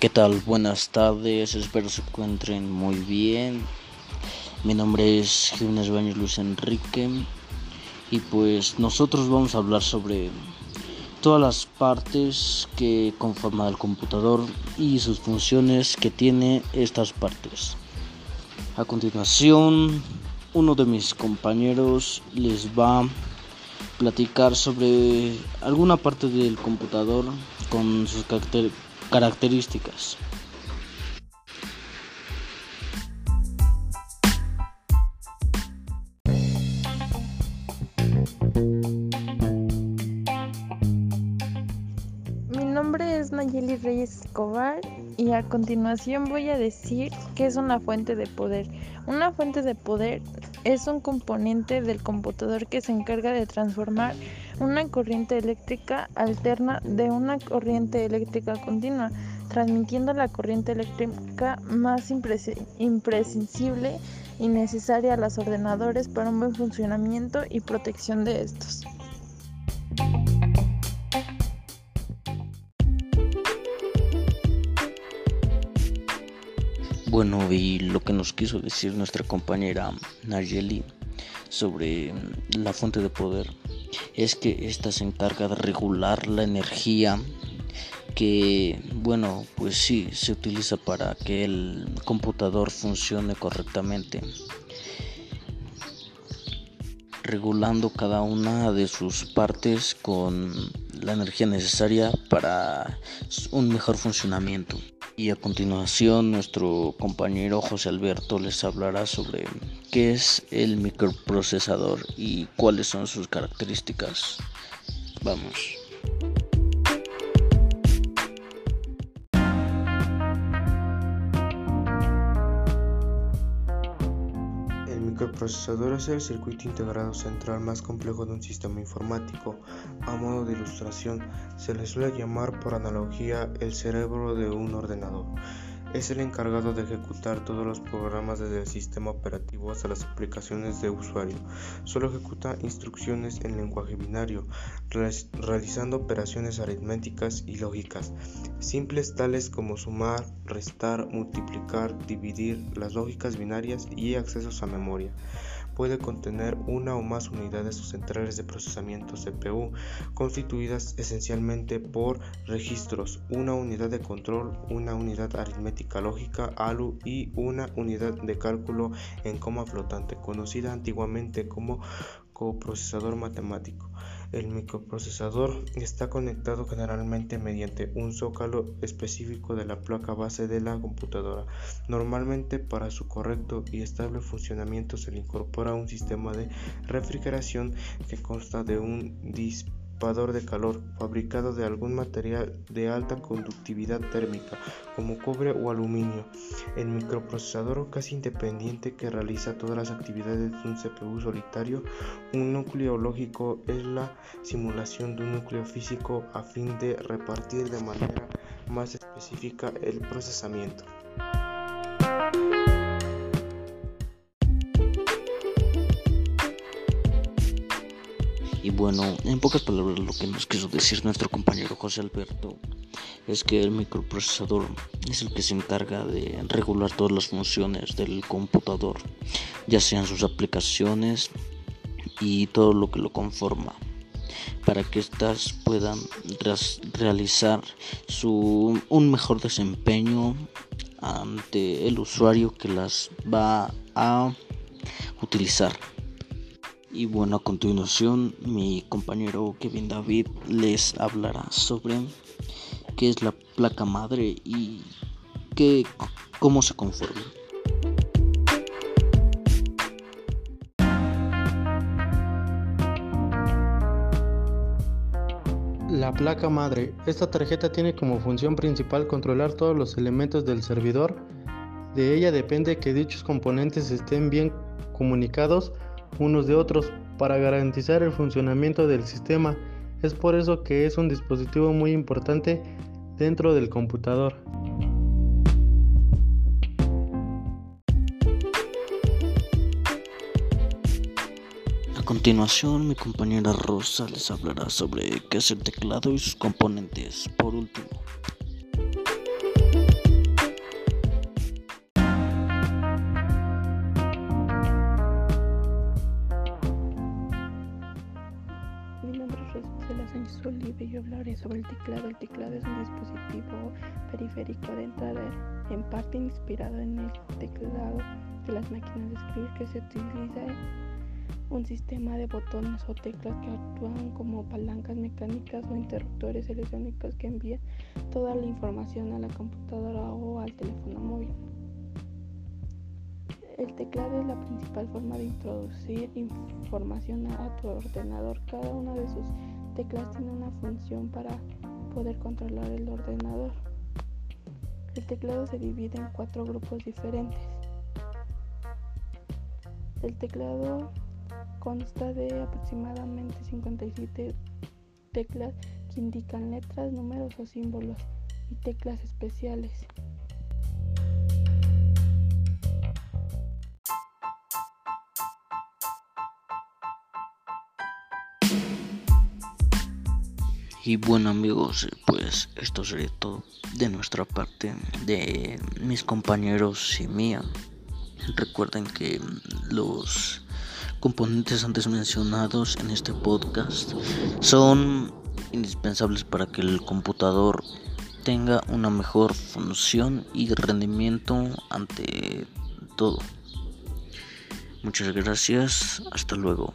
¿Qué tal? Buenas tardes, espero se encuentren muy bien. Mi nombre es Jiménez Baños Luis Enrique y pues nosotros vamos a hablar sobre todas las partes que conforman el computador y sus funciones que tiene estas partes. A continuación, uno de mis compañeros les va a platicar sobre alguna parte del computador con sus características características. Mi nombre es Nayeli Reyes Escobar y a continuación voy a decir qué es una fuente de poder. Una fuente de poder es un componente del computador que se encarga de transformar una corriente eléctrica alterna de una corriente eléctrica continua, transmitiendo la corriente eléctrica más imprescindible y necesaria a los ordenadores para un buen funcionamiento y protección de estos. Bueno, y lo que nos quiso decir nuestra compañera Nayeli sobre la fuente de poder es que esta se encarga de regular la energía que bueno pues sí se utiliza para que el computador funcione correctamente regulando cada una de sus partes con la energía necesaria para un mejor funcionamiento. Y a continuación nuestro compañero José Alberto les hablará sobre qué es el microprocesador y cuáles son sus características. Vamos. Procesador es el circuito integrado central más complejo de un sistema informático. A modo de ilustración, se le suele llamar por analogía el cerebro de un ordenador. Es el encargado de ejecutar todos los programas desde el sistema operativo hasta las aplicaciones de usuario. Solo ejecuta instrucciones en lenguaje binario, realizando operaciones aritméticas y lógicas, simples tales como sumar, restar, multiplicar, dividir, las lógicas binarias y accesos a memoria puede contener una o más unidades centrales de procesamiento CPU, constituidas esencialmente por registros, una unidad de control, una unidad aritmética lógica ALU y una unidad de cálculo en coma flotante, conocida antiguamente como coprocesador matemático. El microprocesador está conectado generalmente mediante un zócalo específico de la placa base de la computadora. Normalmente para su correcto y estable funcionamiento se le incorpora un sistema de refrigeración que consta de un dispositivo de calor fabricado de algún material de alta conductividad térmica como cobre o aluminio. El microprocesador casi independiente que realiza todas las actividades de un CPU solitario, un núcleo lógico es la simulación de un núcleo físico a fin de repartir de manera más específica el procesamiento. Bueno, en pocas palabras lo que nos quiso decir nuestro compañero José Alberto es que el microprocesador es el que se encarga de regular todas las funciones del computador, ya sean sus aplicaciones y todo lo que lo conforma, para que éstas puedan realizar su, un mejor desempeño ante el usuario que las va a utilizar. Y bueno, a continuación mi compañero Kevin David les hablará sobre qué es la placa madre y qué, cómo se conforma. La placa madre. Esta tarjeta tiene como función principal controlar todos los elementos del servidor. De ella depende que dichos componentes estén bien comunicados unos de otros para garantizar el funcionamiento del sistema. Es por eso que es un dispositivo muy importante dentro del computador. A continuación, mi compañera Rosa les hablará sobre qué es el teclado y sus componentes. Por último. Sobre el teclado. El teclado es un dispositivo periférico de entrada, en parte inspirado en el teclado de las máquinas de escribir que se utiliza un sistema de botones o teclas que actúan como palancas mecánicas o interruptores electrónicos que envían toda la información a la computadora o al teléfono móvil. El teclado es la principal forma de introducir información a tu ordenador. Cada una de sus teclas tiene una función para poder controlar el ordenador. El teclado se divide en cuatro grupos diferentes. El teclado consta de aproximadamente 57 teclas que indican letras, números o símbolos y teclas especiales. Y bueno amigos, pues esto sería todo de nuestra parte, de mis compañeros y mía. Recuerden que los componentes antes mencionados en este podcast son indispensables para que el computador tenga una mejor función y rendimiento ante todo. Muchas gracias, hasta luego.